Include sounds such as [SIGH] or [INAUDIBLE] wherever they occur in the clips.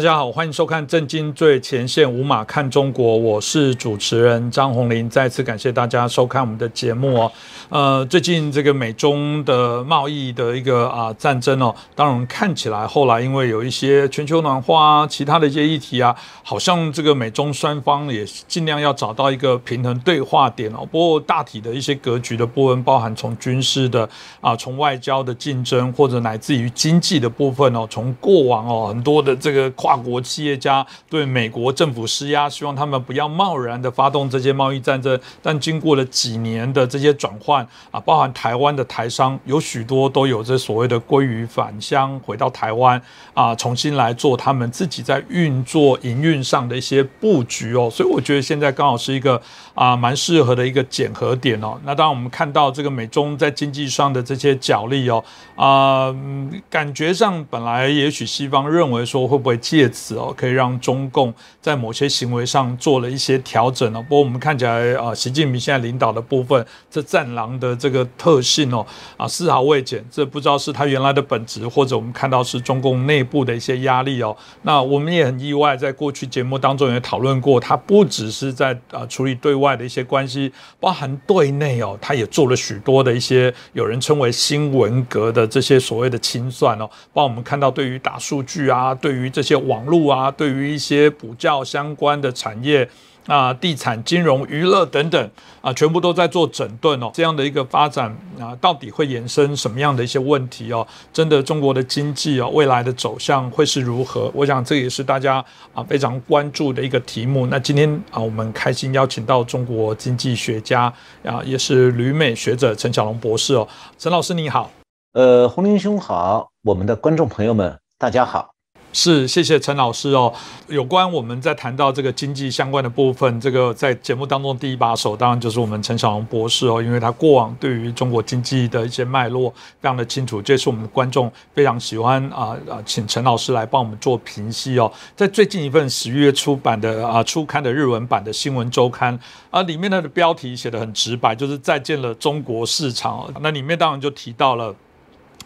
大家好，欢迎收看《震惊最前线》，无马看中国，我是主持人张宏林。再次感谢大家收看我们的节目哦。呃，最近这个美中的贸易的一个啊战争哦，当然看起来后来因为有一些全球暖化啊，其他的一些议题啊，好像这个美中双方也尽量要找到一个平衡对话点哦。不过大体的一些格局的部分，包含从军事的啊，从外交的竞争，或者乃至于经济的部分哦，从过往哦很多的这个。跨大国企业家对美国政府施压，希望他们不要贸然的发动这些贸易战争。但经过了几年的这些转换啊，包含台湾的台商有许多都有这所谓的归于返乡，回到台湾啊，重新来做他们自己在运作营运上的一些布局哦。所以我觉得现在刚好是一个啊蛮适合的一个检核点哦。那当然我们看到这个美中在经济上的这些角力哦啊，感觉上本来也许西方认为说会不会。借借此哦，可以让中共在某些行为上做了一些调整哦。不过我们看起来啊，习近平现在领导的部分，这战狼的这个特性哦，啊丝毫未减。这不知道是他原来的本质，或者我们看到是中共内部的一些压力哦。那我们也很意外，在过去节目当中也讨论过，他不只是在啊处理对外的一些关系，包含对内哦，他也做了许多的一些有人称为新文革的这些所谓的清算哦。包括我们看到对于大数据啊，对于这些。网络啊，对于一些补教相关的产业啊，地产、金融、娱乐等等啊，全部都在做整顿哦。这样的一个发展啊，到底会衍生什么样的一些问题哦？真的，中国的经济哦，未来的走向会是如何？我想这也是大家啊非常关注的一个题目。那今天啊，我们开心邀请到中国经济学家啊，也是旅美学者陈小龙博士哦。陈老师你好，呃，洪林兄好，我们的观众朋友们大家好。是，谢谢陈老师哦。有关我们在谈到这个经济相关的部分，这个在节目当中第一把手，当然就是我们陈小龙博士哦，因为他过往对于中国经济的一些脉络非常的清楚，这是我们的观众非常喜欢啊啊，请陈老师来帮我们做评析哦。在最近一份十一月出版的啊初刊的日文版的新闻周刊啊，里面的标题写的很直白，就是再见了中国市场。那里面当然就提到了。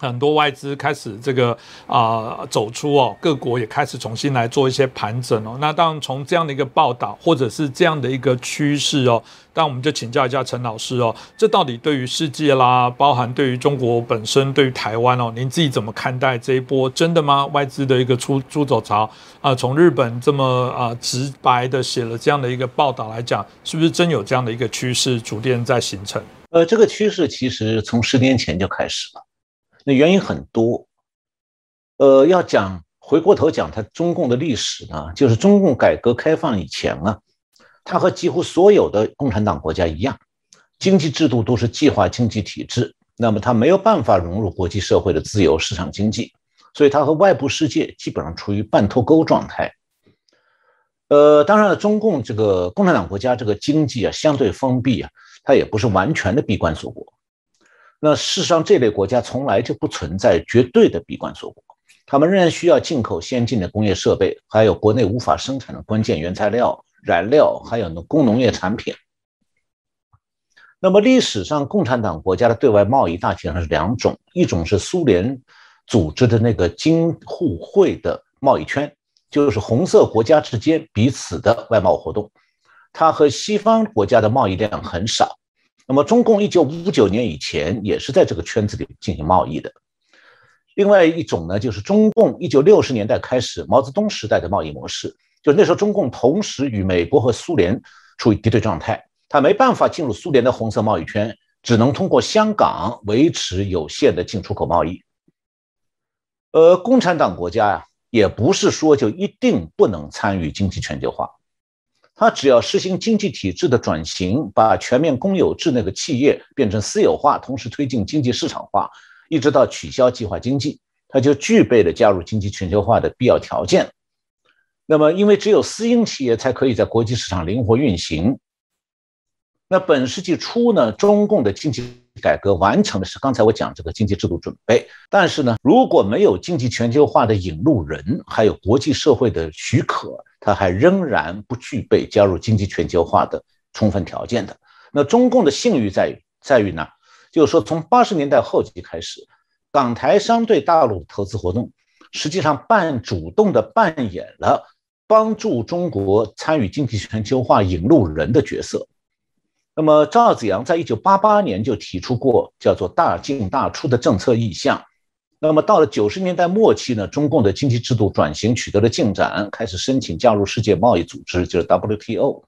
很多外资开始这个啊走出哦，各国也开始重新来做一些盘整哦。那当然从这样的一个报道或者是这样的一个趋势哦，那我们就请教一下陈老师哦，这到底对于世界啦，包含对于中国本身，对于台湾哦，您自己怎么看待这一波？真的吗？外资的一个出出走潮啊，从日本这么啊直白的写了这样的一个报道来讲，是不是真有这样的一个趋势逐渐在形成？呃，这个趋势其实从十年前就开始了。那原因很多，呃，要讲回过头讲它中共的历史呢，就是中共改革开放以前啊，它和几乎所有的共产党国家一样，经济制度都是计划经济体制，那么它没有办法融入国际社会的自由市场经济，所以它和外部世界基本上处于半脱钩状态。呃，当然了，中共这个共产党国家这个经济啊相对封闭啊，它也不是完全的闭关锁国。那事实上，这类国家从来就不存在绝对的闭关锁国，他们仍然需要进口先进的工业设备，还有国内无法生产的关键原材料、燃料，还有呢工农业产品。那么历史上，共产党国家的对外贸易大体上是两种，一种是苏联组织的那个京沪会的贸易圈，就是红色国家之间彼此的外贸活动，它和西方国家的贸易量很少。那么，中共一九五九年以前也是在这个圈子里进行贸易的。另外一种呢，就是中共一九六十年代开始毛泽东时代的贸易模式，就那时候中共同时与美国和苏联处于敌对状态，他没办法进入苏联的红色贸易圈，只能通过香港维持有限的进出口贸易。呃，共产党国家呀，也不是说就一定不能参与经济全球化。它只要实行经济体制的转型，把全面公有制那个企业变成私有化，同时推进经济市场化，一直到取消计划经济，它就具备了加入经济全球化的必要条件。那么，因为只有私营企业才可以在国际市场灵活运行。那本世纪初呢，中共的经济改革完成的是刚才我讲这个经济制度准备，但是呢，如果没有经济全球化的引路人，还有国际社会的许可。它还仍然不具备加入经济全球化的充分条件的。那中共的信誉在于在于呢，就是说从八十年代后期开始，港台商对大陆的投资活动实际上半主动的扮演了帮助中国参与经济全球化引路人的角色。那么赵紫阳在一九八八年就提出过叫做“大进大出”的政策意向。那么到了九十年代末期呢，中共的经济制度转型取得了进展，开始申请加入世界贸易组织，就是 WTO。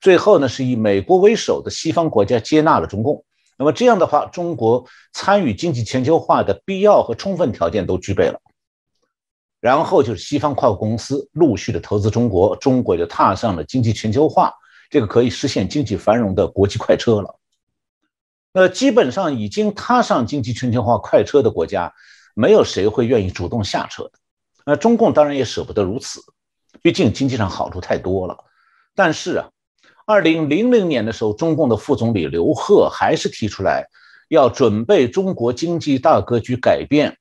最后呢，是以美国为首的西方国家接纳了中共。那么这样的话，中国参与经济全球化的必要和充分条件都具备了。然后就是西方跨国公司陆续的投资中国，中国就踏上了经济全球化这个可以实现经济繁荣的国际快车了。那基本上已经踏上经济全球化快车的国家。没有谁会愿意主动下车的，那中共当然也舍不得如此，毕竟经济上好处太多了。但是啊，二零零零年的时候，中共的副总理刘鹤还是提出来要准备中国经济大格局改变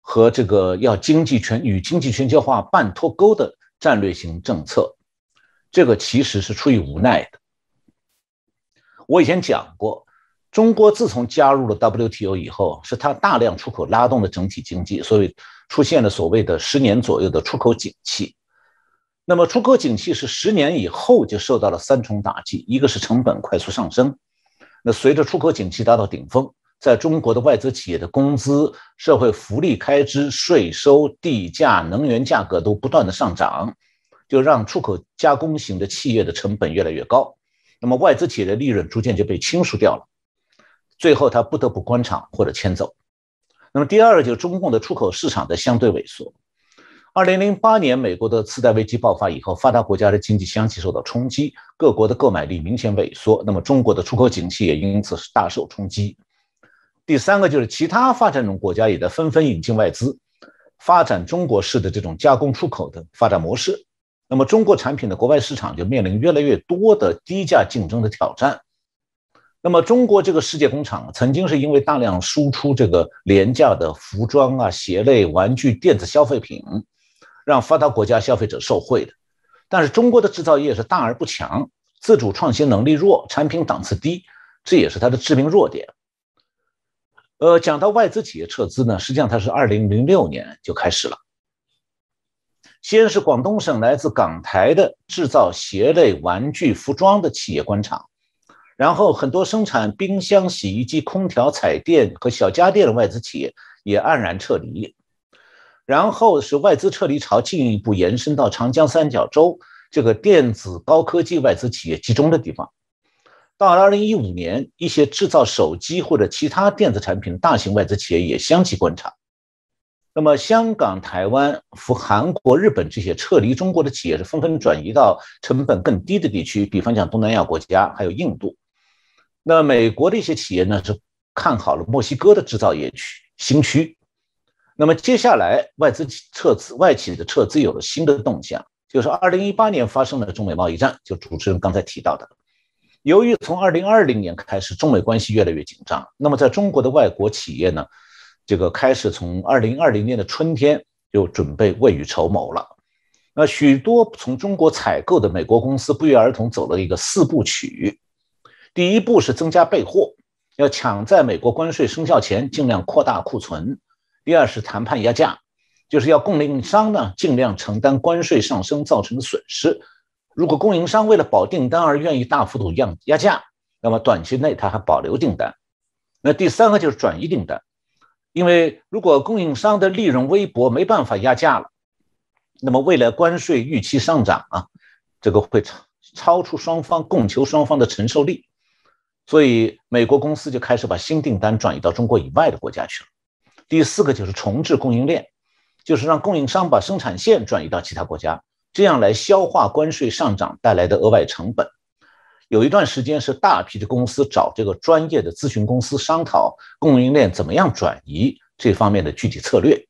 和这个要经济全与经济全球化半脱钩的战略性政策，这个其实是出于无奈的。我以前讲过。中国自从加入了 WTO 以后，是它大量出口拉动的整体经济，所以出现了所谓的十年左右的出口景气。那么出口景气是十年以后就受到了三重打击：一个是成本快速上升，那随着出口景气达到顶峰，在中国的外资企业的工资、社会福利开支、税收、地价、能源价格都不断的上涨，就让出口加工型的企业的成本越来越高，那么外资企业的利润逐渐就被倾输掉了。最后，他不得不关厂或者迁走。那么第二个就是中共的出口市场的相对萎缩。二零零八年，美国的次贷危机爆发以后，发达国家的经济相继受到冲击，各国的购买力明显萎缩。那么中国的出口景气也因此是大受冲击。第三个就是其他发展中国家也在纷纷引进外资，发展中国式的这种加工出口的发展模式。那么中国产品的国外市场就面临越来越多的低价竞争的挑战。那么，中国这个世界工厂曾经是因为大量输出这个廉价的服装啊、鞋类、玩具、电子消费品，让发达国家消费者受惠的。但是，中国的制造业是大而不强，自主创新能力弱，产品档次低，这也是它的致命弱点。呃，讲到外资企业撤资呢，实际上它是二零零六年就开始了，先是广东省来自港台的制造鞋类、玩具、服装的企业关厂。然后，很多生产冰箱、洗衣机、空调、彩电和小家电的外资企业也黯然撤离。然后是外资撤离潮进一步延伸到长江三角洲这个电子高科技外资企业集中的地方。到了2015年，一些制造手机或者其他电子产品的大型外资企业也相继关厂。那么，香港、台湾、和韩国、日本这些撤离中国的企业是纷纷转移到成本更低的地区，比方讲东南亚国家，还有印度。那美国的一些企业呢是看好了墨西哥的制造业区新区，那么接下来外资撤资，外企的撤资有了新的动向，就是二零一八年发生了中美贸易战，就主持人刚才提到的。由于从二零二零年开始中美关系越来越紧张，那么在中国的外国企业呢，这个开始从二零二零年的春天就准备未雨绸缪了。那许多从中国采购的美国公司不约而同走了一个四部曲。第一步是增加备货，要抢在美国关税生效前尽量扩大库存。第二是谈判压价，就是要供应商呢尽量承担关税上升造成的损失。如果供应商为了保订单而愿意大幅度压压价，那么短期内他还保留订单。那第三个就是转移订单，因为如果供应商的利润微薄，没办法压价了，那么未来关税预期上涨啊，这个会超超出双方供求双方的承受力。所以，美国公司就开始把新订单转移到中国以外的国家去了。第四个就是重置供应链，就是让供应商把生产线转移到其他国家，这样来消化关税上涨带来的额外成本。有一段时间是大批的公司找这个专业的咨询公司商讨供应链怎么样转移这方面的具体策略。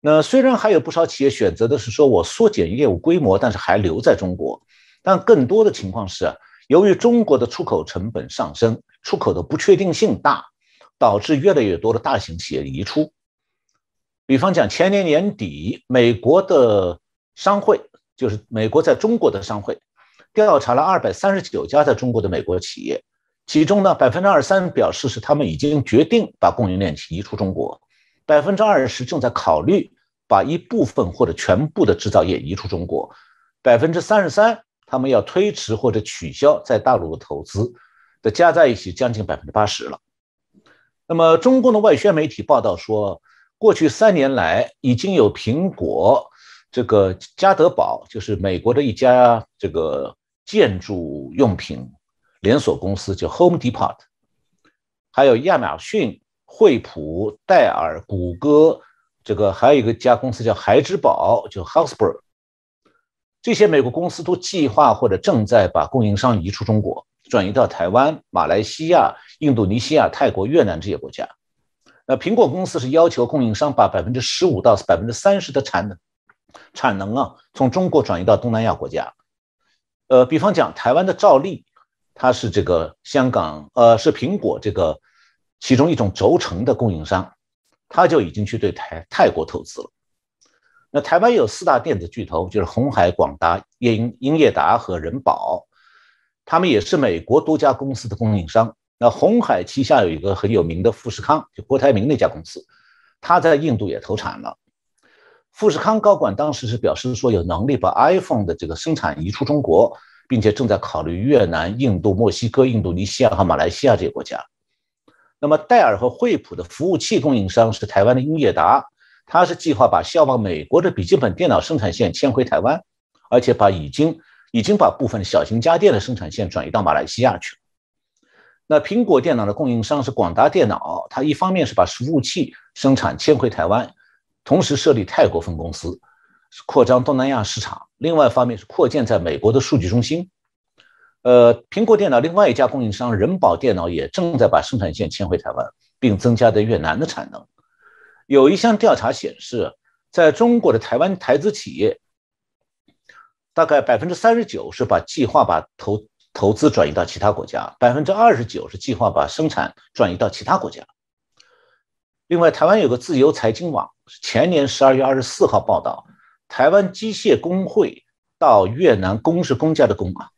那虽然还有不少企业选择的是说我缩减业务规模，但是还留在中国，但更多的情况是。由于中国的出口成本上升，出口的不确定性大，导致越来越多的大型企业移出。比方讲，前年年底，美国的商会，就是美国在中国的商会，调查了二百三十九家在中国的美国企业，其中呢，百分之二十三表示是他们已经决定把供应链移出中国，百分之二十正在考虑把一部分或者全部的制造业移出中国，百分之三十三他们要推迟或者取消在大陆的投资，的加在一起将近百分之八十了。那么中共的外宣媒体报道说，过去三年来已经有苹果、这个家得宝，就是美国的一家这个建筑用品连锁公司，叫 Home Depot，还有亚马逊、惠普、戴尔、谷歌。这个还有一个家公司叫孩之宝，就 Houseberg，这些美国公司都计划或者正在把供应商移出中国，转移到台湾、马来西亚、印度尼西亚、泰国、越南这些国家。那苹果公司是要求供应商把百分之十五到百分之三十的产能产能啊，从中国转移到东南亚国家。呃，比方讲，台湾的兆利，它是这个香港呃是苹果这个其中一种轴承的供应商。他就已经去对台泰国投资了。那台湾有四大电子巨头，就是红海、广达、英英业达和人保，他们也是美国多家公司的供应商。那红海旗下有一个很有名的富士康，就郭台铭那家公司，他在印度也投产了。富士康高管当时是表示说，有能力把 iPhone 的这个生产移出中国，并且正在考虑越南、印度、墨西哥、印度尼西亚和马来西亚这些国家。那么，戴尔和惠普的服务器供应商是台湾的英业达，它是计划把销往美国的笔记本电脑生产线迁回台湾，而且把已经已经把部分小型家电的生产线转移到马来西亚去了。那苹果电脑的供应商是广达电脑，它一方面是把服务器生产迁回台湾，同时设立泰国分公司，扩张东南亚市场；另外一方面是扩建在美国的数据中心。呃，苹果电脑另外一家供应商人保电脑也正在把生产线迁回台湾，并增加在越南的产能。有一项调查显示，在中国的台湾台资企业，大概百分之三十九是把计划把投投资转移到其他国家，百分之二十九是计划把生产转移到其他国家。另外，台湾有个自由财经网，前年十二月二十四号报道，台湾机械工会到越南公是公家的公啊。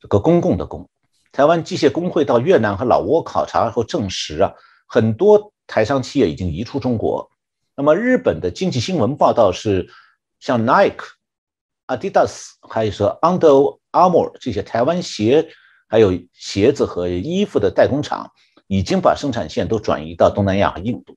这个公共的公，台湾机械工会到越南和老挝考察后证实啊，很多台商企业已经移出中国。那么日本的经济新闻报道是，像 Nike、Adidas，还有说 Under Armour 这些台湾鞋，还有鞋子和衣服的代工厂，已经把生产线都转移到东南亚和印度。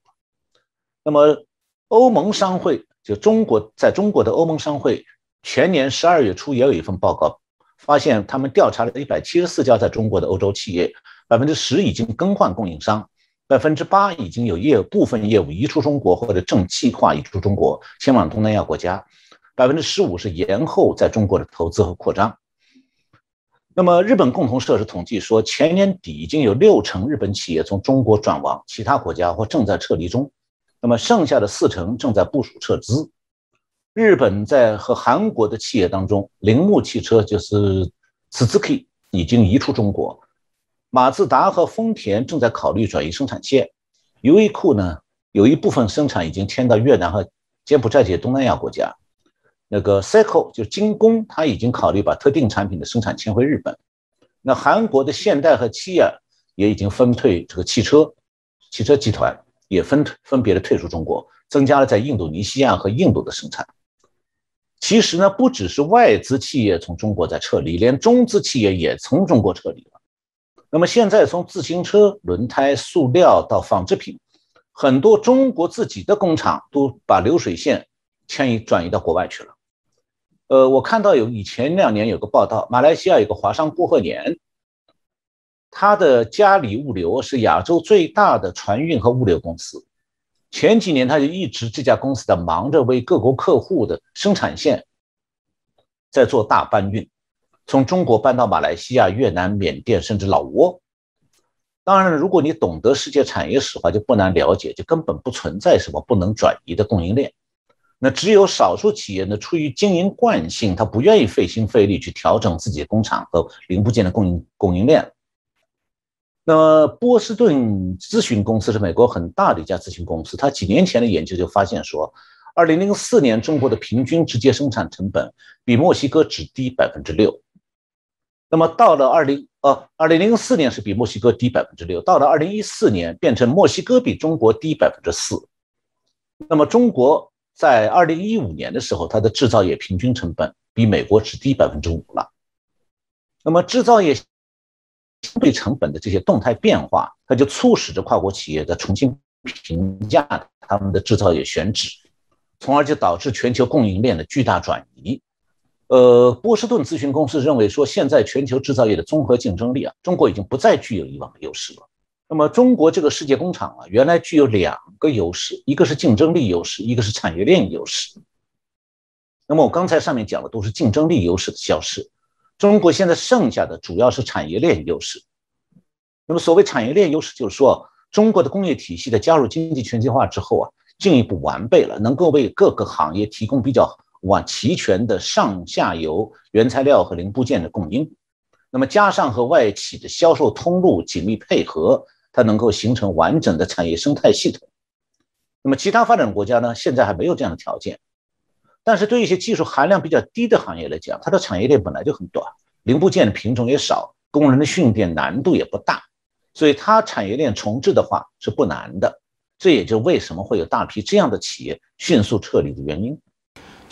那么欧盟商会就中国在中国的欧盟商会，全年十二月初也有一份报告。发现他们调查了一百七十四家在中国的欧洲企业，百分之十已经更换供应商，百分之八已经有业部分业务移出中国或者正计划移出中国，前往东南亚国家，百分之十五是延后在中国的投资和扩张。那么日本共同社是统计说，前年底已经有六成日本企业从中国转往其他国家或正在撤离中，那么剩下的四成正在部署撤资。日本在和韩国的企业当中，铃木汽车就是 Suzuki 已经移出中国，马自达和丰田正在考虑转移生产线，优衣库呢有一部分生产已经迁到越南和柬埔寨这些东南亚国家，那个 Seiko 就精工，它已经考虑把特定产品的生产迁回日本，那韩国的现代和起亚也已经分退这个汽车，汽车集团。也分分别的退出中国，增加了在印度尼西亚和印度的生产。其实呢，不只是外资企业从中国在撤离，连中资企业也从中国撤离了。那么现在从自行车轮胎、塑料到纺织品，很多中国自己的工厂都把流水线迁移转移到国外去了。呃，我看到有以前两年有个报道，马来西亚有个华商郭鹤年，他的嘉里物流是亚洲最大的船运和物流公司。前几年，他就一直这家公司在忙着为各国客户的生产线在做大搬运，从中国搬到马来西亚、越南、缅甸，甚至老挝。当然，如果你懂得世界产业史的话，就不难了解，就根本不存在什么不能转移的供应链。那只有少数企业呢，出于经营惯性，他不愿意费心费力去调整自己工厂和零部件的供应供应链。那么，波士顿咨询公司是美国很大的一家咨询公司。它几年前的研究就发现说，二零零四年中国的平均直接生产成本比墨西哥只低百分之六。那么到了二零呃二零零四年是比墨西哥低百分之六，到了二零一四年变成墨西哥比中国低百分之四。那么中国在二零一五年的时候，它的制造业平均成本比美国只低百分之五了。那么制造业相对成本的这些动态变化，它就促使着跨国企业在重新评价他们的制造业选址，从而就导致全球供应链的巨大转移。呃，波士顿咨询公司认为说，现在全球制造业的综合竞争力啊，中国已经不再具有以往的优势了。那么中国这个世界工厂啊，原来具有两个优势，一个是竞争力优势，一个是产业链优势。那么我刚才上面讲的都是竞争力优势的消失，中国现在剩下的主要是产业链优势。那么所谓产业链优势，就是说中国的工业体系在加入经济全球化之后啊，进一步完备了，能够为各个行业提供比较完齐全的上下游原材料和零部件的供应。那么加上和外企的销售通路紧密配合。它能够形成完整的产业生态系统。那么，其他发展国家呢？现在还没有这样的条件。但是，对一些技术含量比较低的行业来讲，它的产业链本来就很短，零部件的品种也少，工人的训练难度也不大，所以它产业链重置的话是不难的。这也就为什么会有大批这样的企业迅速撤离的原因。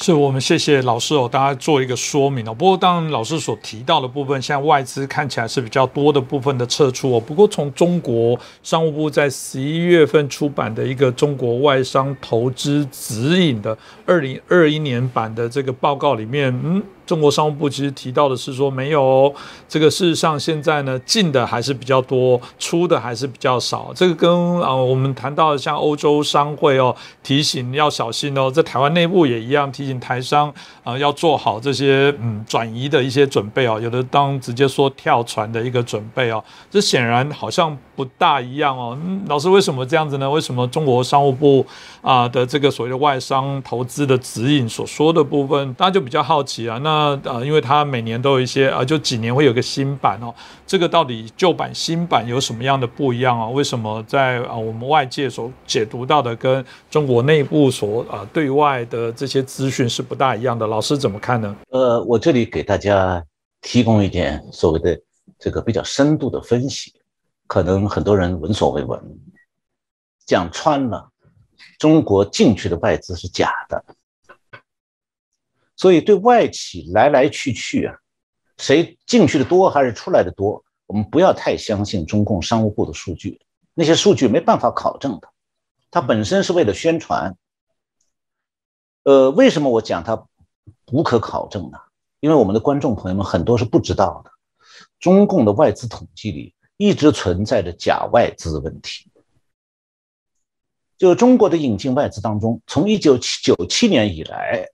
是我们谢谢老师哦，大家做一个说明哦。不过，当然老师所提到的部分，现在外资看起来是比较多的部分的撤出哦。不过，从中国商务部在十一月份出版的一个中国外商投资指引的二零二一年版的这个报告里面，嗯。中国商务部其实提到的是说没有这个，事实上现在呢进的还是比较多，出的还是比较少。这个跟啊我们谈到的像欧洲商会哦提醒要小心哦，在台湾内部也一样提醒台商啊要做好这些嗯转移的一些准备哦，有的当直接说跳船的一个准备哦，这显然好像不大一样哦。嗯老师为什么这样子呢？为什么中国商务部啊的这个所谓的外商投资的指引所说的部分，大家就比较好奇啊？那那呃，因为它每年都有一些啊，就几年会有个新版哦。这个到底旧版新版有什么样的不一样啊？为什么在啊我们外界所解读到的跟中国内部所啊对外的这些资讯是不大一样的？老师怎么看呢？呃，我这里给大家提供一点所谓的这个比较深度的分析，可能很多人闻所未闻。讲穿了，中国进去的外资是假的。所以，对外企来来去去啊，谁进去的多还是出来的多，我们不要太相信中共商务部的数据，那些数据没办法考证的，它本身是为了宣传。呃，为什么我讲它无可考证呢？因为我们的观众朋友们很多是不知道的，中共的外资统计里一直存在着假外资问题。就中国的引进外资当中，从一九九七年以来。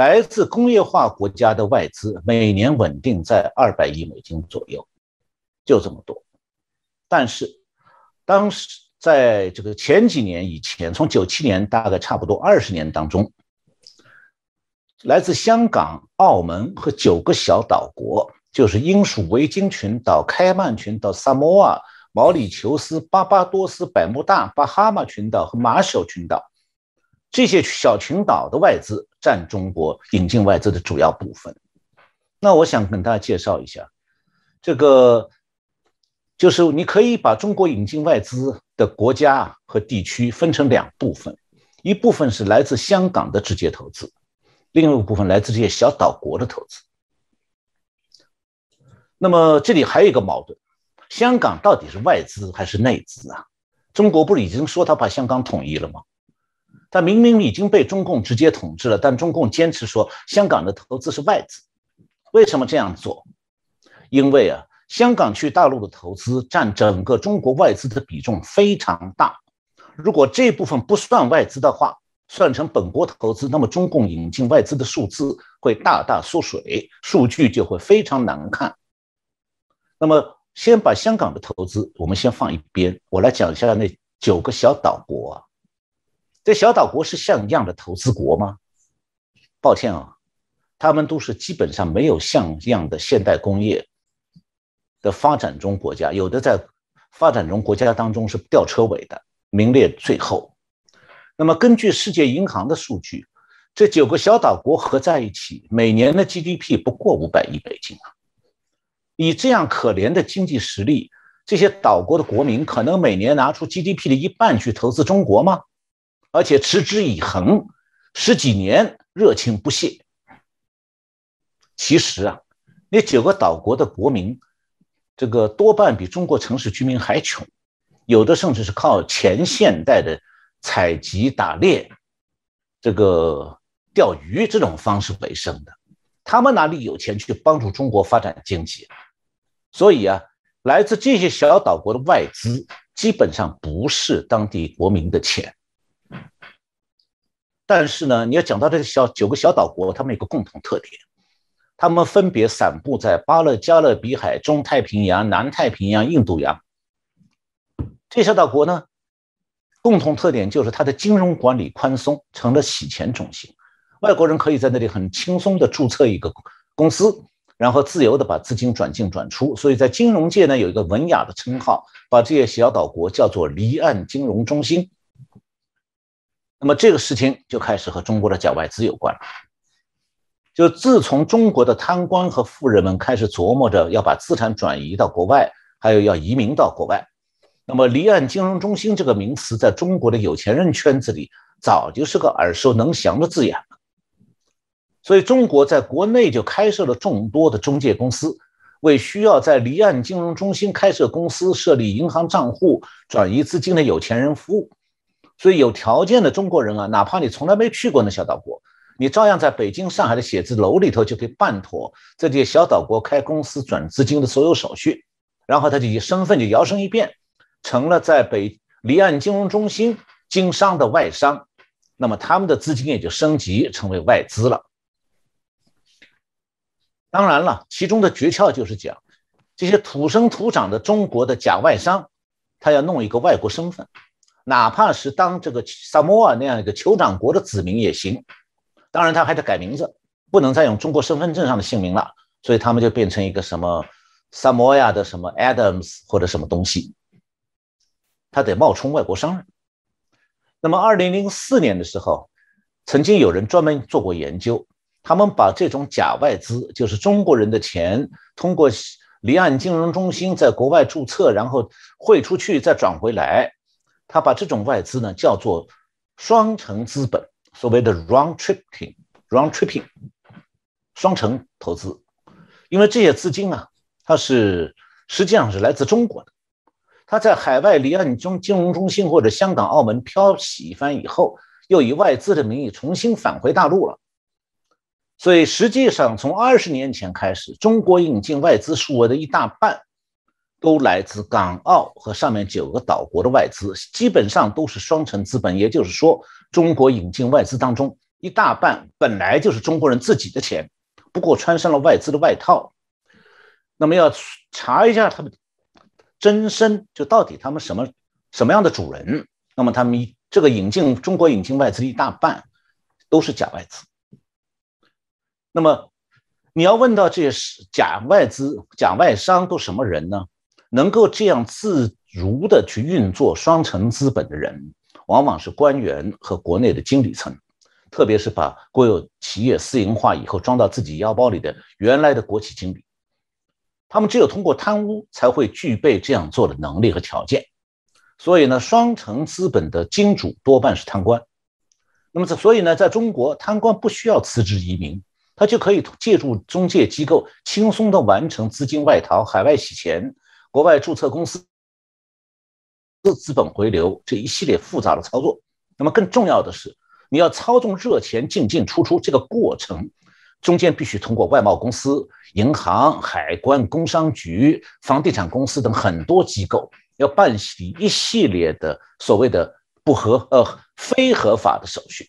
来自工业化国家的外资每年稳定在二百亿美金左右，就这么多。但是，当时在这个前几年以前，从九七年大概差不多二十年当中，来自香港、澳门和九个小岛国，就是英属维京群岛、开曼群岛、萨摩亚、毛里求斯、巴巴多斯、百慕大、巴哈马群岛和马绍群岛。这些小群岛的外资占中国引进外资的主要部分。那我想跟大家介绍一下，这个就是你可以把中国引进外资的国家和地区分成两部分，一部分是来自香港的直接投资，另一部分来自这些小岛国的投资。那么这里还有一个矛盾：香港到底是外资还是内资啊？中国不是已经说他把香港统一了吗？他明明已经被中共直接统治了，但中共坚持说香港的投资是外资。为什么这样做？因为啊，香港去大陆的投资占整个中国外资的比重非常大。如果这部分不算外资的话，算成本国投资，那么中共引进外资的数字会大大缩水，数据就会非常难看。那么，先把香港的投资我们先放一边，我来讲一下那九个小岛国啊。这小岛国是像样的投资国吗？抱歉啊，他们都是基本上没有像样的现代工业的发展中国家，有的在发展中国家当中是吊车尾的，名列最后。那么根据世界银行的数据，这九个小岛国合在一起，每年的 GDP 不过五百亿美金啊！以这样可怜的经济实力，这些岛国的国民可能每年拿出 GDP 的一半去投资中国吗？而且持之以恒，十几年热情不懈。其实啊，那九个岛国的国民，这个多半比中国城市居民还穷，有的甚至是靠前现代的采集、打猎、这个钓鱼这种方式为生的。他们哪里有钱去帮助中国发展经济？所以啊，来自这些小岛国的外资基本上不是当地国民的钱。但是呢，你要讲到这个小九个小岛国，他们有个共同特点。他们分别散布在巴勒加勒比海、中太平洋、南太平洋、印度洋。这些小岛国呢，共同特点就是它的金融管理宽松，成了洗钱中心。外国人可以在那里很轻松地注册一个公司，然后自由地把资金转进转出。所以在金融界呢，有一个文雅的称号，把这些小岛国叫做离岸金融中心。那么这个事情就开始和中国的假外资有关了。就自从中国的贪官和富人们开始琢磨着要把资产转移到国外，还有要移民到国外，那么离岸金融中心这个名词在中国的有钱人圈子里早就是个耳熟能详的字眼了。所以中国在国内就开设了众多的中介公司，为需要在离岸金融中心开设公司、设立银行账户、转移资金的有钱人服务。所以有条件的中国人啊，哪怕你从来没去过那小岛国。你照样在北京、上海的写字楼里头就可以办妥这些小岛国开公司转资金的所有手续，然后他就以身份就摇身一变，成了在北离岸金融中心经商的外商，那么他们的资金也就升级成为外资了。当然了，其中的诀窍就是讲，这些土生土长的中国的假外商，他要弄一个外国身份，哪怕是当这个萨摩尔那样一个酋长国的子民也行。当然，他还得改名字，不能再用中国身份证上的姓名了，所以他们就变成一个什么萨摩亚的什么 Adams 或者什么东西，他得冒充外国商人。那么，二零零四年的时候，曾经有人专门做过研究，他们把这种假外资，就是中国人的钱，通过离岸金融中心在国外注册，然后汇出去再转回来，他把这种外资呢叫做双城资本。所谓的 round tripping，round tripping，双城投资，因为这些资金啊，它是实际上是来自中国的，它在海外离岸中金融中心或者香港、澳门漂洗一番以后，又以外资的名义重新返回大陆了。所以实际上从二十年前开始，中国引进外资数额的一大半。都来自港澳和上面九个岛国的外资，基本上都是双城资本。也就是说，中国引进外资当中一大半本来就是中国人自己的钱，不过穿上了外资的外套。那么要查一下他们真身，就到底他们什么什么样的主人？那么他们这个引进中国引进外资一大半都是假外资。那么你要问到这些假外资、假外商都什么人呢？能够这样自如的去运作双城资本的人，往往是官员和国内的经理层，特别是把国有企业私营化以后装到自己腰包里的原来的国企经理，他们只有通过贪污才会具备这样做的能力和条件。所以呢，双城资本的金主多半是贪官。那么，所以呢，在中国，贪官不需要辞职移民，他就可以借助中介机构轻松的完成资金外逃、海外洗钱。国外注册公司资本回流这一系列复杂的操作，那么更重要的是，你要操纵热钱进进出出这个过程，中间必须通过外贸公司、银行、海关、工商局、房地产公司等很多机构，要办理一系列的所谓的不合呃非合法的手续。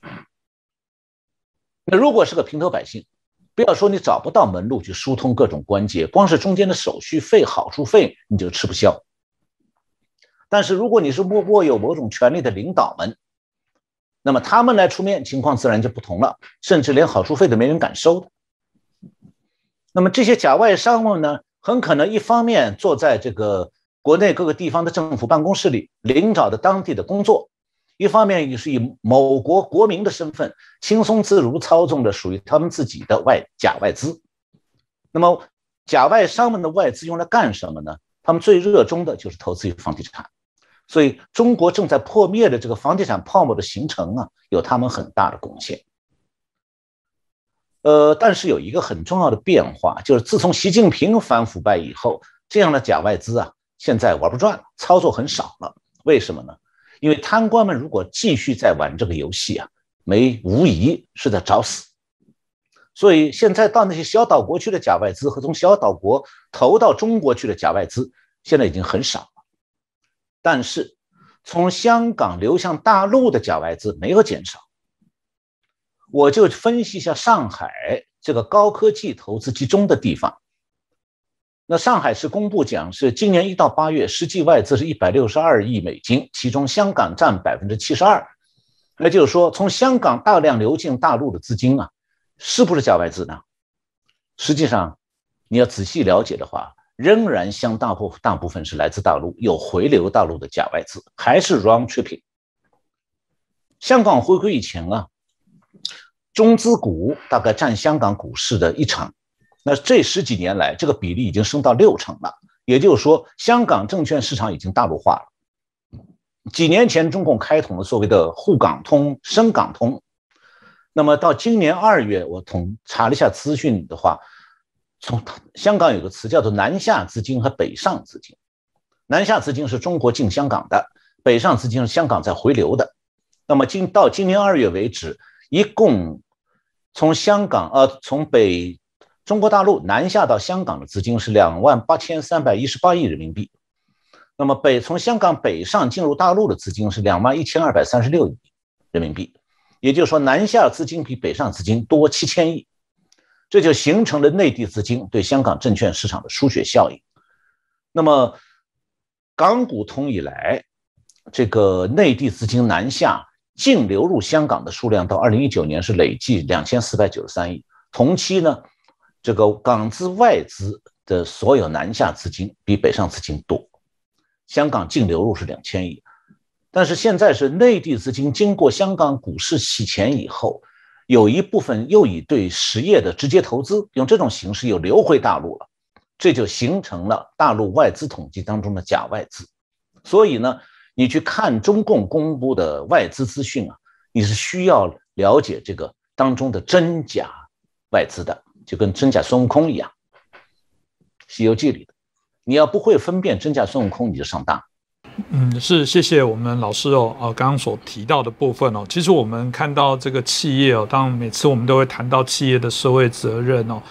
那如果是个平头百姓，不要说你找不到门路去疏通各种关节，光是中间的手续费、好处费你就吃不消。但是如果你是握握有某种权力的领导们，那么他们来出面，情况自然就不同了，甚至连好处费都没人敢收。那么这些假外商们呢，很可能一方面坐在这个国内各个地方的政府办公室里，领导的当地的工作。一方面也是以某国国民的身份轻松自如操纵着属于他们自己的外假外资，那么假外商们的外资用来干什么呢？他们最热衷的就是投资于房地产，所以中国正在破灭的这个房地产泡沫的形成啊，有他们很大的贡献。呃，但是有一个很重要的变化，就是自从习近平反腐败以后，这样的假外资啊，现在玩不转了，操作很少了。为什么呢？因为贪官们如果继续在玩这个游戏啊，没无疑是在找死。所以现在到那些小岛国去的假外资和从小岛国投到中国去的假外资，现在已经很少了。但是从香港流向大陆的假外资没有减少。我就分析一下上海这个高科技投资集中的地方。那上海市公布讲是今年一到八月，实际外资是一百六十二亿美金，其中香港占百分之七十二。那就是说，从香港大量流进大陆的资金啊，是不是假外资呢？实际上，你要仔细了解的话，仍然相大部大部分是来自大陆，有回流大陆的假外资，还是 round tripping。香港回归以前啊。中资股大概占香港股市的一成，那这十几年来，这个比例已经升到六成了。也就是说，香港证券市场已经大陆化了。几年前，中共开通了所谓的沪港通、深港通，那么到今年二月，我统查了一下资讯的话，从香港有个词叫做南下资金和北上资金。南下资金是中国进香港的，北上资金是香港在回流的。那么今到今年二月为止。一共从香港呃从北中国大陆南下到香港的资金是两万八千三百一十八亿人民币，那么北从香港北上进入大陆的资金是两万一千二百三十六亿人民币，也就是说南下资金比北上资金多七千亿，这就形成了内地资金对香港证券市场的输血效应。那么港股通以来，这个内地资金南下。净流入香港的数量到二零一九年是累计两千四百九十三亿，同期呢，这个港资外资的所有南下资金比北上资金多，香港净流入是两千亿，但是现在是内地资金经过香港股市洗钱以后，有一部分又以对实业的直接投资，用这种形式又流回大陆了，这就形成了大陆外资统计当中的假外资，所以呢。你去看中共公布的外资资讯啊，你是需要了解这个当中的真假外资的，就跟真假孙悟空一样，《西游记》里的，你要不会分辨真假孙悟空，你就上当。嗯，是谢谢我们老师哦，呃，刚刚所提到的部分哦，其实我们看到这个企业哦，当每次我们都会谈到企业的社会责任哦。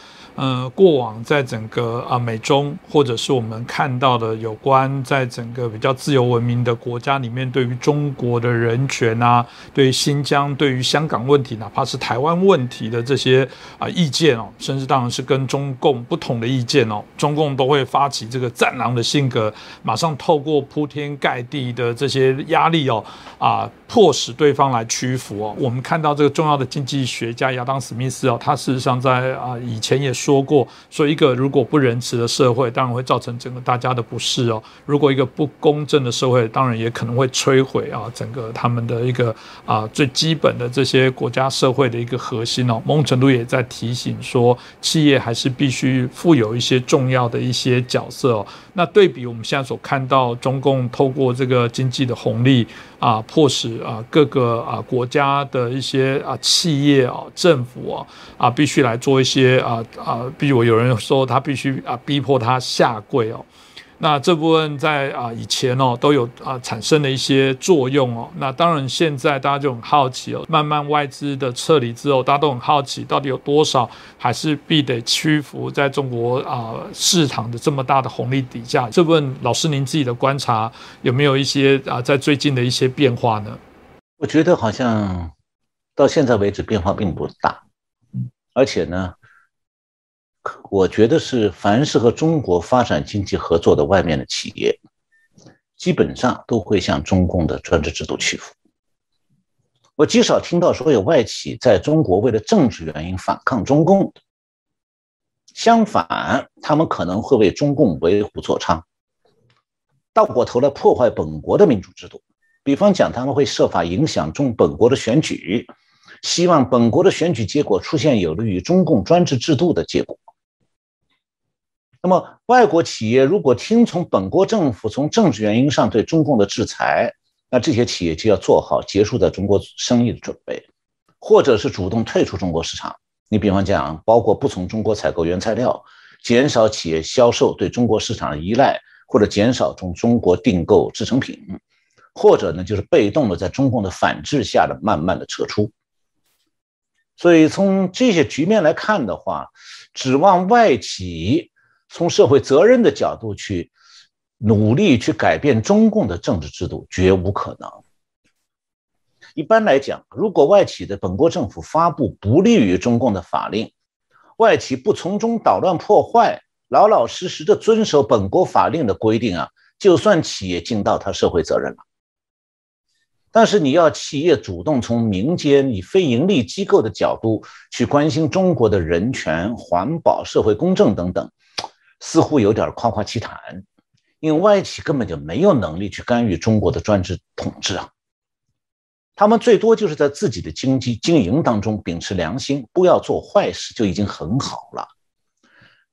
呃，过往在整个啊美中，或者是我们看到的有关在整个比较自由文明的国家里面，对于中国的人权啊，对于新疆、对于香港问题，哪怕是台湾问题的这些啊意见哦，甚至当然是跟中共不同的意见哦，中共都会发起这个战狼的性格，马上透过铺天盖地的这些压力哦啊，迫使对方来屈服哦。我们看到这个重要的经济学家亚当·史密斯哦，他事实上在啊以前也。说说过，说一个如果不仁慈的社会，当然会造成整个大家的不适哦。如果一个不公正的社会，当然也可能会摧毁啊整个他们的一个啊最基本的这些国家社会的一个核心哦。某种程度也在提醒说，企业还是必须负有一些重要的一些角色哦。那对比我们现在所看到，中共透过这个经济的红利啊，迫使啊各个啊国家的一些啊企业啊政府啊啊必须来做一些啊啊，比如有人说他必须啊逼迫他下跪哦。那这部分在啊以前哦都有啊产生了一些作用哦。那当然现在大家就很好奇哦，慢慢外资的撤离之后，大家都很好奇到底有多少还是必得屈服在中国啊市场的这么大的红利底下。这部分老师您自己的观察有没有一些啊在最近的一些变化呢？我觉得好像到现在为止变化并不大，而且呢。我觉得是，凡是和中国发展经济合作的外面的企业，基本上都会向中共的专制制度屈服。我极少听到说有外企在中国为了政治原因反抗中共，相反，他们可能会为中共为虎作伥，倒过头来破坏本国的民主制度。比方讲，他们会设法影响中本国的选举，希望本国的选举结果出现有利于中共专制制度的结果。那么，外国企业如果听从本国政府从政治原因上对中共的制裁，那这些企业就要做好结束在中国生意的准备，或者是主动退出中国市场，你比方讲，包括不从中国采购原材料，减少企业销售对中国市场的依赖，或者减少从中国订购制成品，或者呢就是被动的在中共的反制下的慢慢的撤出。所以从这些局面来看的话，指望外企从社会责任的角度去努力去改变中共的政治制度，绝无可能。一般来讲，如果外企的本国政府发布不利于中共的法令，外企不从中捣乱破坏，老老实实的遵守本国法令的规定啊，就算企业尽到他社会责任了。但是你要企业主动从民间以非盈利机构的角度去关心中国的人权、环保、社会公正等等，似乎有点夸夸其谈，因为外企根本就没有能力去干预中国的专制统治啊。他们最多就是在自己的经济经营当中秉持良心，不要做坏事，就已经很好了。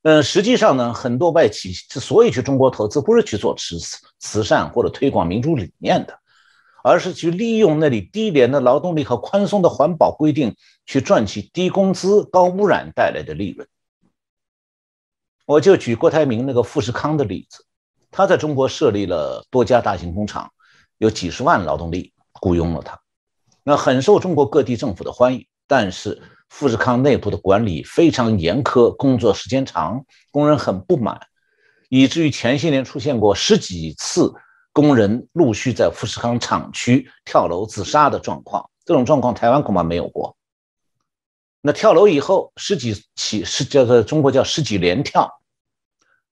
嗯，实际上呢，很多外企之所以去中国投资，不是去做慈慈善或者推广民主理念的，而是去利用那里低廉的劳动力和宽松的环保规定，去赚取低工资、高污染带来的利润。我就举郭台铭那个富士康的例子，他在中国设立了多家大型工厂，有几十万劳动力雇佣了他。那很受中国各地政府的欢迎，但是富士康内部的管理非常严苛，工作时间长，工人很不满，以至于前些年出现过十几次工人陆续在富士康厂区跳楼自杀的状况。这种状况台湾恐怕没有过。那跳楼以后十几起是叫做中国叫十几连跳，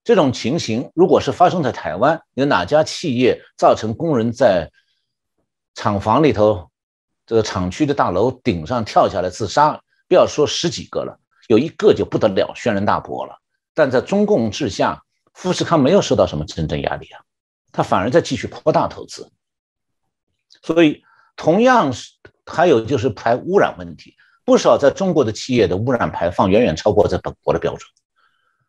这种情形如果是发生在台湾，有哪家企业造成工人在厂房里头？这个厂区的大楼顶上跳下来自杀，不要说十几个了，有一个就不得了，轩然大波了。但在中共治下，富士康没有受到什么真正压力啊，他反而在继续扩大投资。所以，同样是还有就是排污染问题，不少在中国的企业的污染排放远远超过在本国的标准，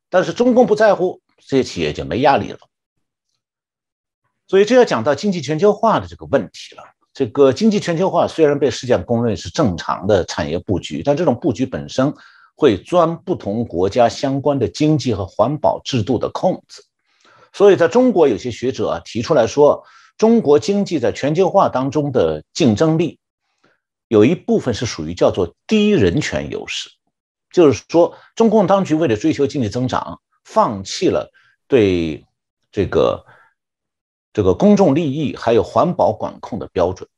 但是中共不在乎，这些企业就没压力了。所以，这要讲到经济全球化的这个问题了。这个经济全球化虽然被世界公认是正常的产业布局，但这种布局本身会钻不同国家相关的经济和环保制度的空子。所以，在中国有些学者啊提出来说，中国经济在全球化当中的竞争力有一部分是属于叫做低人权优势，就是说，中共当局为了追求经济增长，放弃了对这个。这个公众利益还有环保管控的标准，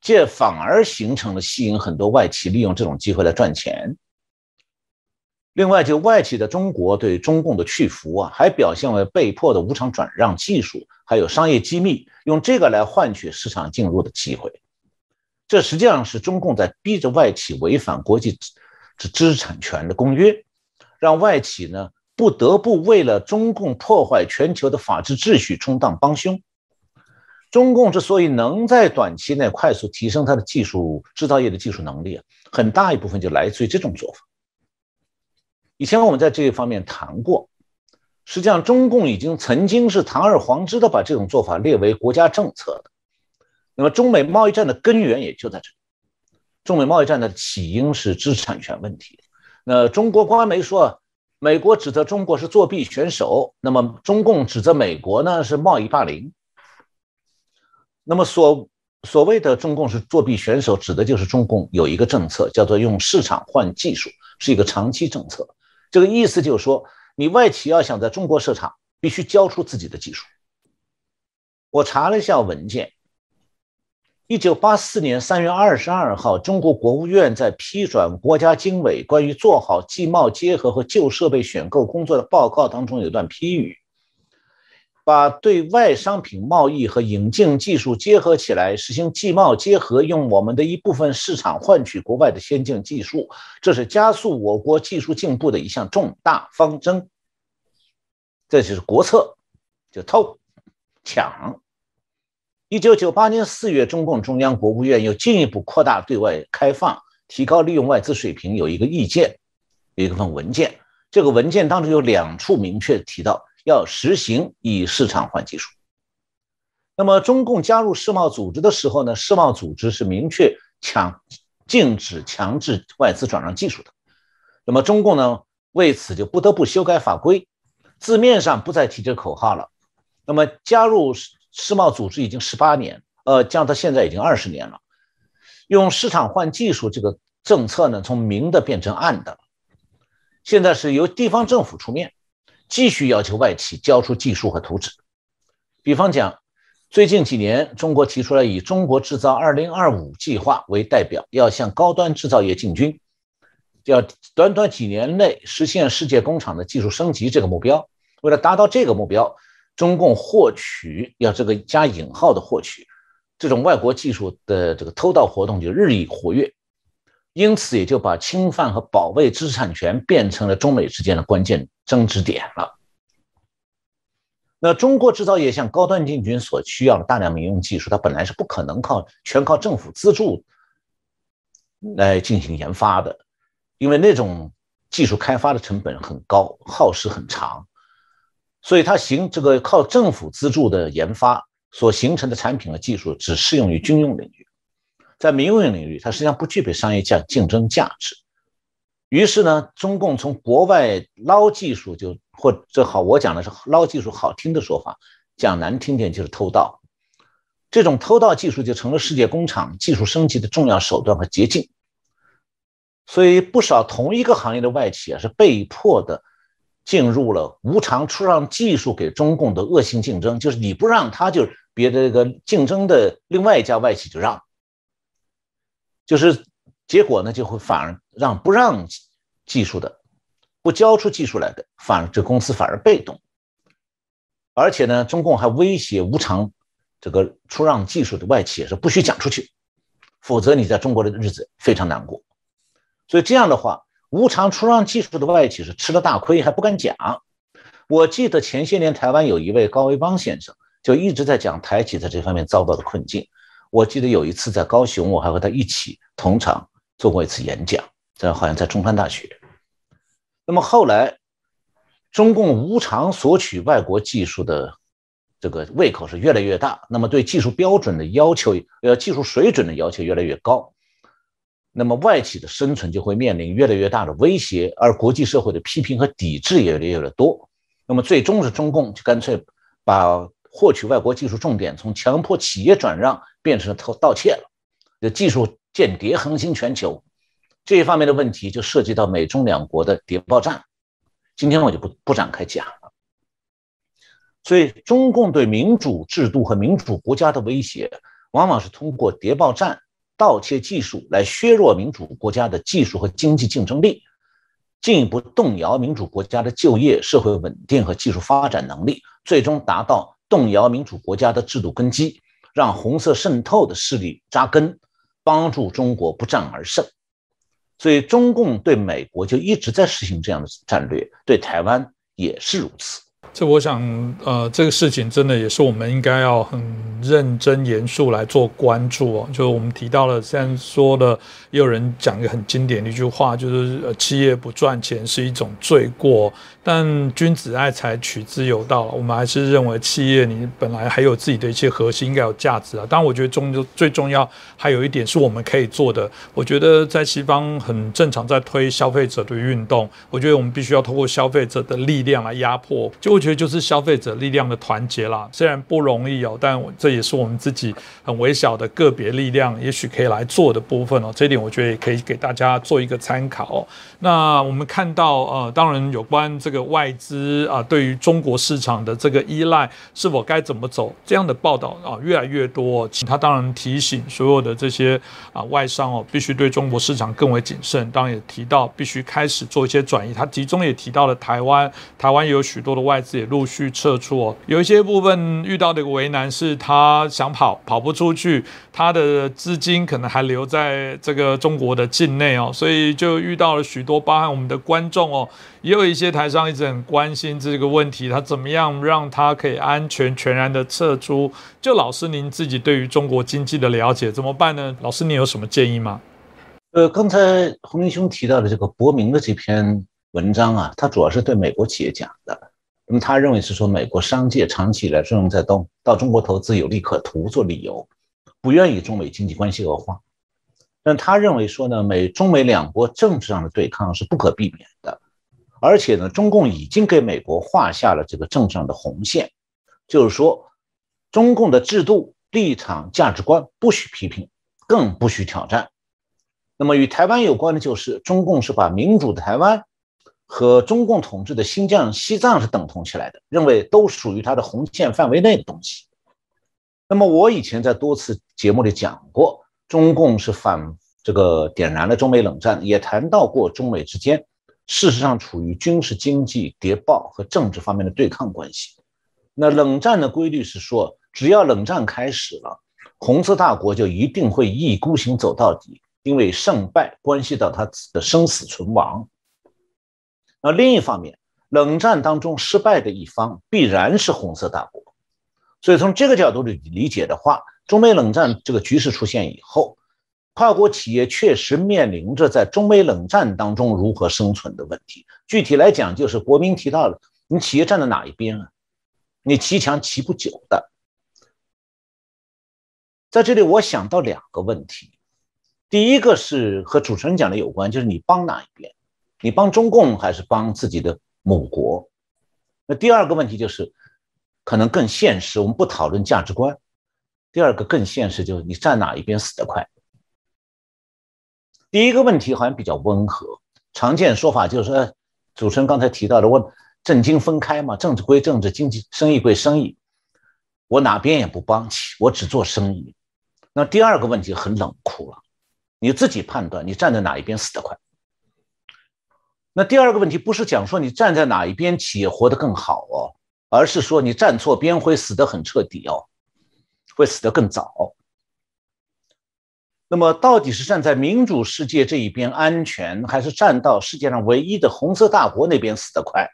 这反而形成了吸引很多外企利用这种机会来赚钱。另外，就外企的中国对中共的屈服啊，还表现为被迫的无偿转让技术，还有商业机密，用这个来换取市场进入的机会。这实际上是中共在逼着外企违反国际知知识产权的公约，让外企呢。不得不为了中共破坏全球的法治秩序充当帮凶。中共之所以能在短期内快速提升它的技术制造业的技术能力啊，很大一部分就来自于这种做法。以前我们在这一方面谈过，实际上中共已经曾经是堂而皇之的把这种做法列为国家政策的。那么中美贸易战的根源也就在这里。中美贸易战的起因是知识产权问题。那中国官媒说。美国指责中国是作弊选手，那么中共指责美国呢是贸易霸凌。那么所所谓的中共是作弊选手，指的就是中共有一个政策叫做用市场换技术，是一个长期政策。这个意思就是说，你外企要想在中国设厂，必须交出自己的技术。我查了一下文件。一九八四年三月二十二号，中国国务院在批转国家经委关于做好技贸结合和旧设备选购工作的报告当中有段批语，把对外商品贸易和引进技术结合起来，实行技贸结合，用我们的一部分市场换取国外的先进技术，这是加速我国技术进步的一项重大方针。这就是国策，就偷抢。一九九八年四月，中共中央、国务院又进一步扩大对外开放，提高利用外资水平。有一个意见，有一份文件。这个文件当中有两处明确提到要实行以市场换技术。那么，中共加入世贸组织的时候呢？世贸组织是明确强禁止强制外资转让技术的。那么中共呢，为此就不得不修改法规，字面上不再提这口号了。那么加入世贸组织已经十八年，呃，降到现在已经二十年了。用市场换技术这个政策呢，从明的变成暗的。现在是由地方政府出面，继续要求外企交出技术和图纸。比方讲，最近几年，中国提出来以“中国制造二零二五”计划为代表，要向高端制造业进军，要短短几年内实现世界工厂的技术升级这个目标。为了达到这个目标，中共获取要这个加引号的获取这种外国技术的这个偷盗活动就日益活跃，因此也就把侵犯和保卫知识产权变成了中美之间的关键争执点了。那中国制造业向高端进军所需要的大量民用技术，它本来是不可能靠全靠政府资助来进行研发的，因为那种技术开发的成本很高，耗时很长。所以它行这个靠政府资助的研发所形成的产品和技术，只适用于军用领域，在民用领域，它实际上不具备商业价竞争价值。于是呢，中共从国外捞技术，就或者好，我讲的是捞技术，好听的说法，讲难听点就是偷盗。这种偷盗技术就成了世界工厂技术升级的重要手段和捷径。所以不少同一个行业的外企啊，是被迫的。进入了无偿出让技术给中共的恶性竞争，就是你不让他，就别的这个竞争的另外一家外企就让，就是结果呢就会反而让不让技术的，不交出技术来的，反而这公司反而被动，而且呢，中共还威胁无偿这个出让技术的外企是不许讲出去，否则你在中国的日子非常难过，所以这样的话。无偿出让技术的外企是吃了大亏，还不敢讲。我记得前些年台湾有一位高维邦先生，就一直在讲台企在这方面遭到的困境。我记得有一次在高雄，我还和他一起同场做过一次演讲，在好像在中山大学。那么后来，中共无偿索取外国技术的这个胃口是越来越大，那么对技术标准的要求，呃，技术水准的要求越来越高。那么外企的生存就会面临越来越大的威胁，而国际社会的批评和抵制也越来越多。那么最终是中共就干脆把获取外国技术重点从强迫企业转让变成了偷盗窃了，这技术间谍横行全球，这一方面的问题就涉及到美中两国的谍报战。今天我就不不展开讲了。所以中共对民主制度和民主国家的威胁，往往是通过谍报战。盗窃技术来削弱民主国家的技术和经济竞争力，进一步动摇民主国家的就业、社会稳定和技术发展能力，最终达到动摇民主国家的制度根基，让红色渗透的势力扎根，帮助中国不战而胜。所以，中共对美国就一直在实行这样的战略，对台湾也是如此。这我想，呃，这个事情真的也是我们应该要很认真严肃来做关注哦。就是我们提到了，现在说的，也有人讲一个很经典的一句话，就是呃，企业不赚钱是一种罪过。但君子爱财，取之有道。我们还是认为企业你本来还有自己的一些核心，应该有价值啊。当然，我觉得中就最重要还有一点是我们可以做的。我觉得在西方很正常，在推消费者的运动。我觉得我们必须要通过消费者的力量来压迫。就我觉得就是消费者力量的团结啦。虽然不容易哦，但这也是我们自己很微小的个别力量，也许可以来做的部分哦。这一点我觉得也可以给大家做一个参考。那我们看到呃，当然有关这个。外资啊，对于中国市场的这个依赖是否该怎么走？这样的报道啊，越来越多。请他当然提醒所有的这些啊外商哦，必须对中国市场更为谨慎。当然也提到必须开始做一些转移。他集中也提到了台湾，台湾也有许多的外资也陆续撤出哦。有一些部分遇到的一个为难是，他想跑跑不出去，他的资金可能还留在这个中国的境内哦，所以就遇到了许多包含我们的观众哦。也有一些台商一直很关心这个问题，他怎么样让他可以安全全然的撤出？就老师您自己对于中国经济的了解怎么办呢？老师，您有什么建议吗？呃，刚才洪明兄提到的这个博明的这篇文章啊，他主要是对美国企业讲的。那么他认为是说，美国商界长期以来是用在东到中国投资有利可图做理由，不愿意中美经济关系恶化。但他认为说呢，美中美两国政治上的对抗是不可避免的，而且呢，中共已经给美国画下了这个政治上的红线，就是说，中共的制度、立场、价值观不许批评，更不许挑战。那么与台湾有关的就是，中共是把民主的台湾和中共统治的新疆、西藏是等同起来的，认为都属于它的红线范围内的东西。那么我以前在多次节目里讲过。中共是反这个点燃了中美冷战，也谈到过中美之间事实上处于军事、经济、谍报和政治方面的对抗关系。那冷战的规律是说，只要冷战开始了，红色大国就一定会一意孤行走到底，因为胜败关系到他的生死存亡。那另一方面，冷战当中失败的一方必然是红色大国，所以从这个角度理理解的话。中美冷战这个局势出现以后，跨国企业确实面临着在中美冷战当中如何生存的问题。具体来讲，就是国民提到了，你企业站在哪一边啊？你骑墙骑不久的。在这里，我想到两个问题，第一个是和主持人讲的有关，就是你帮哪一边？你帮中共还是帮自己的母国？那第二个问题就是，可能更现实，我们不讨论价值观。第二个更现实，就是你站哪一边死得快。第一个问题好像比较温和，常见说法就是说，主持人刚才提到的，我政经分开嘛，政治归政治，经济生意归生意，我哪边也不帮起，我只做生意。那第二个问题很冷酷了，你自己判断，你站在哪一边死得快。那第二个问题不是讲说你站在哪一边企业活得更好哦，而是说你站错边会死得很彻底哦。会死得更早。那么，到底是站在民主世界这一边安全，还是站到世界上唯一的红色大国那边死得快？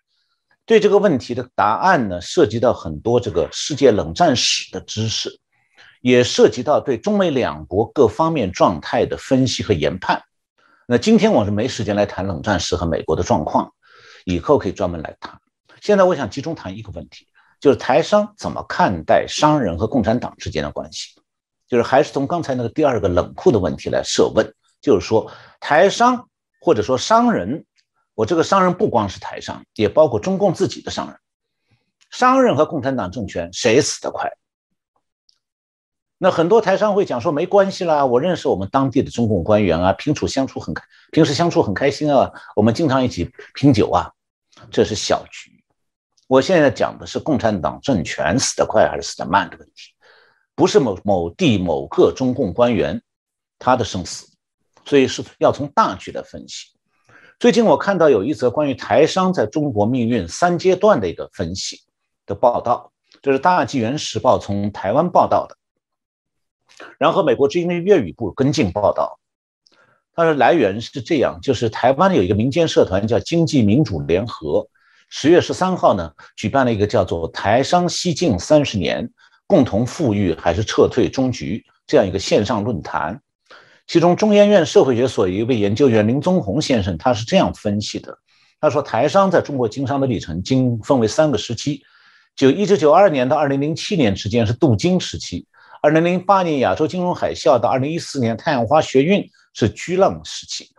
对这个问题的答案呢，涉及到很多这个世界冷战史的知识，也涉及到对中美两国各方面状态的分析和研判。那今天我是没时间来谈冷战时和美国的状况，以后可以专门来谈。现在我想集中谈一个问题。就是台商怎么看待商人和共产党之间的关系？就是还是从刚才那个第二个冷酷的问题来设问，就是说台商或者说商人，我这个商人不光是台商，也包括中共自己的商人，商人和共产党政权谁死得快？那很多台商会讲说没关系啦，我认识我们当地的中共官员啊，平处相处很开，平时相处很开心啊，我们经常一起品酒啊，这是小局。我现在讲的是共产党政权死得快还是死得慢的问题，不是某某地某个中共官员他的生死，所以是要从大局来分析。最近我看到有一则关于台商在中国命运三阶段的一个分析的报道，这是大纪元时报从台湾报道的，然后美国之音的粤语部跟进报道，它的来源是这样，就是台湾有一个民间社团叫经济民主联合。十月十三号呢，举办了一个叫做“台商西进三十年，共同富裕还是撤退终局”这样一个线上论坛。其中，中研院社会学所一位研究员林宗宏先生，他是这样分析的：他说，台商在中国经商的历程经分为三个时期，就一九九二年到二零零七年之间是镀金时期；二零零八年亚洲金融海啸到二零一四年太阳花学运是巨浪时期，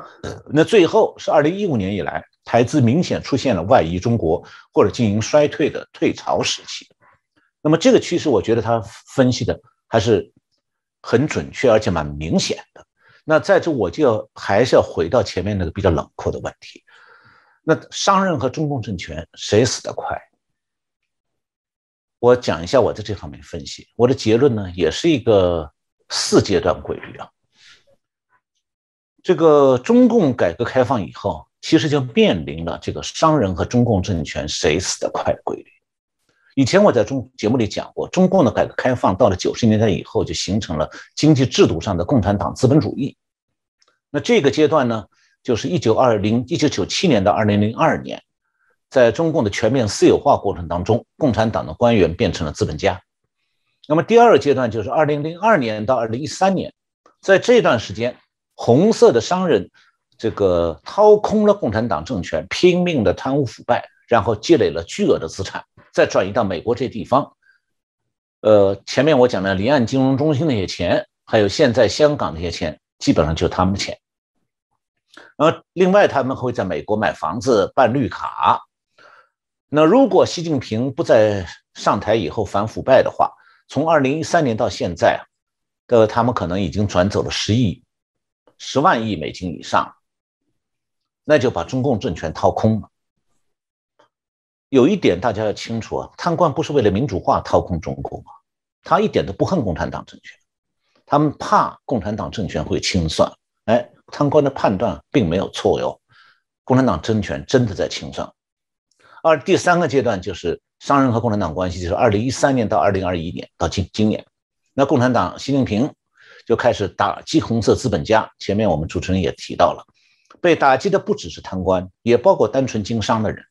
那最后是二零一五年以来。台资明显出现了外移中国或者经营衰退的退潮时期，那么这个趋势，我觉得他分析的还是很准确，而且蛮明显的。那在这，我就还是要回到前面那个比较冷酷的问题：那商人和中共政权谁死得快？我讲一下我在这方面分析，我的结论呢，也是一个四阶段规律啊。这个中共改革开放以后。其实就面临了这个商人和中共政权谁死得快的规律。以前我在中节目里讲过，中共的改革开放到了九十年代以后，就形成了经济制度上的共产党资本主义。那这个阶段呢，就是一九二零一九九七年到二零零二年，在中共的全面私有化过程当中，共产党的官员变成了资本家。那么第二个阶段就是二零零二年到二零一三年，在这段时间，红色的商人。这个掏空了共产党政权，拼命的贪污腐败，然后积累了巨额的资产，再转移到美国这地方。呃，前面我讲的离岸金融中心那些钱，还有现在香港那些钱，基本上就是他们的钱。呃另外，他们会在美国买房子、办绿卡。那如果习近平不在上台以后反腐败的话，从二零一三年到现在，呃，他们可能已经转走了十亿、十万亿美金以上，那就把中共政权掏空了。有一点大家要清楚啊，贪官不是为了民主化掏空中共啊，他一点都不恨共产党政权，他们怕共产党政权会清算。哎，贪官的判断并没有错哟，共产党政权真的在清算。而第三个阶段就是商人和共产党关系，就是二零一三年到二零二一年到今今年，那共产党习近平就开始打击红色资本家。前面我们主持人也提到了，被打击的不只是贪官，也包括单纯经商的人。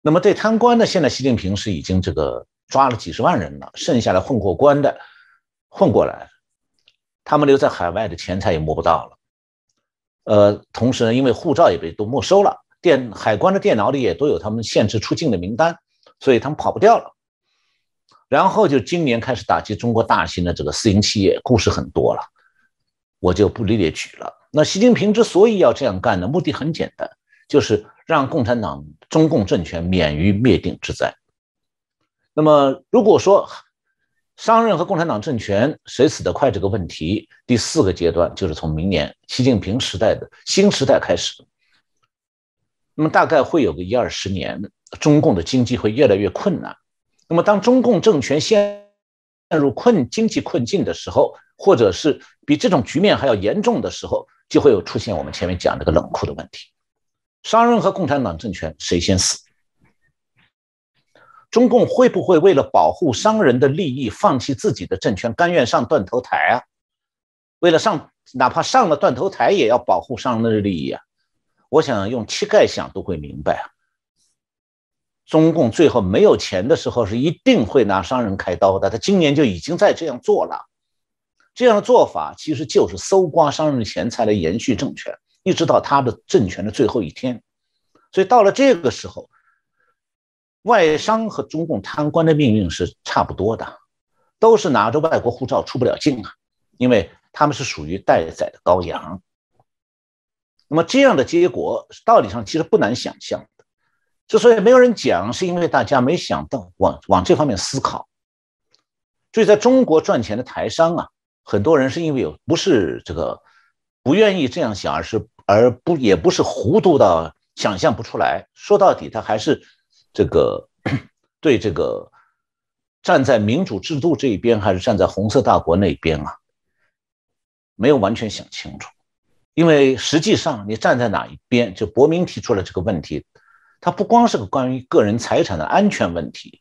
那么对贪官呢，现在习近平是已经这个抓了几十万人了，剩下的混过关的混过来，他们留在海外的钱财也摸不到了。呃，同时呢，因为护照也被都没收了。电海关的电脑里也都有他们限制出境的名单，所以他们跑不掉了。然后就今年开始打击中国大型的这个私营企业，故事很多了，我就不列举了。那习近平之所以要这样干呢，目的很简单，就是让共产党、中共政权免于灭顶之灾。那么如果说商人和共产党政权谁死得快这个问题，第四个阶段就是从明年习近平时代的新时代开始。那么大概会有个一二十年，中共的经济会越来越困难。那么当中共政权陷入困经济困境的时候，或者是比这种局面还要严重的时候，就会有出现我们前面讲这个冷酷的问题：商人和共产党政权谁先死？中共会不会为了保护商人的利益，放弃自己的政权，甘愿上断头台啊？为了上，哪怕上了断头台，也要保护商人的利益啊？我想用膝盖想都会明白啊，中共最后没有钱的时候是一定会拿商人开刀的。他今年就已经在这样做了，这样的做法其实就是搜刮商人的钱财来延续政权，一直到他的政权的最后一天。所以到了这个时候，外商和中共贪官的命运是差不多的，都是拿着外国护照出不了境啊，因为他们是属于待宰的羔羊。那么这样的结果，道理上其实不难想象的。之所以没有人讲，是因为大家没想到往往这方面思考。所以在中国赚钱的台商啊，很多人是因为有不是这个不愿意这样想，而是而不也不是糊涂到想象不出来。说到底，他还是这个 [COUGHS] 对这个站在民主制度这一边，还是站在红色大国那边啊，没有完全想清楚。因为实际上，你站在哪一边，就伯明提出了这个问题，它不光是个关于个人财产的安全问题。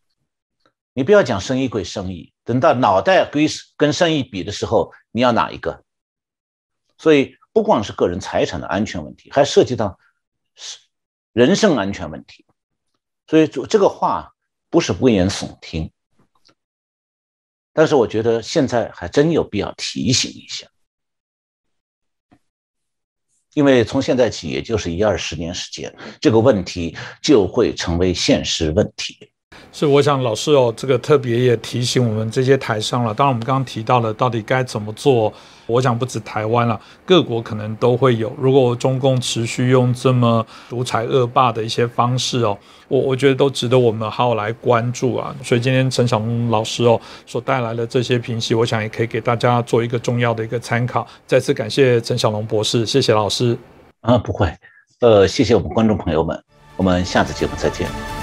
你不要讲生意归生意，等到脑袋归跟生意比的时候，你要哪一个？所以不光是个人财产的安全问题，还涉及到是人身安全问题。所以这个话不是危言耸听，但是我觉得现在还真有必要提醒一下。因为从现在起，也就是一二十年时间，这个问题就会成为现实问题。是，我想老师哦，这个特别也提醒我们这些台商了。当然，我们刚刚提到了到底该怎么做。我想不止台湾了，各国可能都会有。如果中共持续用这么独裁恶霸的一些方式哦，我我觉得都值得我们好好来关注啊。所以今天陈小龙老师哦所带来的这些评析，我想也可以给大家做一个重要的一个参考。再次感谢陈小龙博士，谢谢老师。啊，不会，呃，谢谢我们观众朋友们，我们下次节目再见。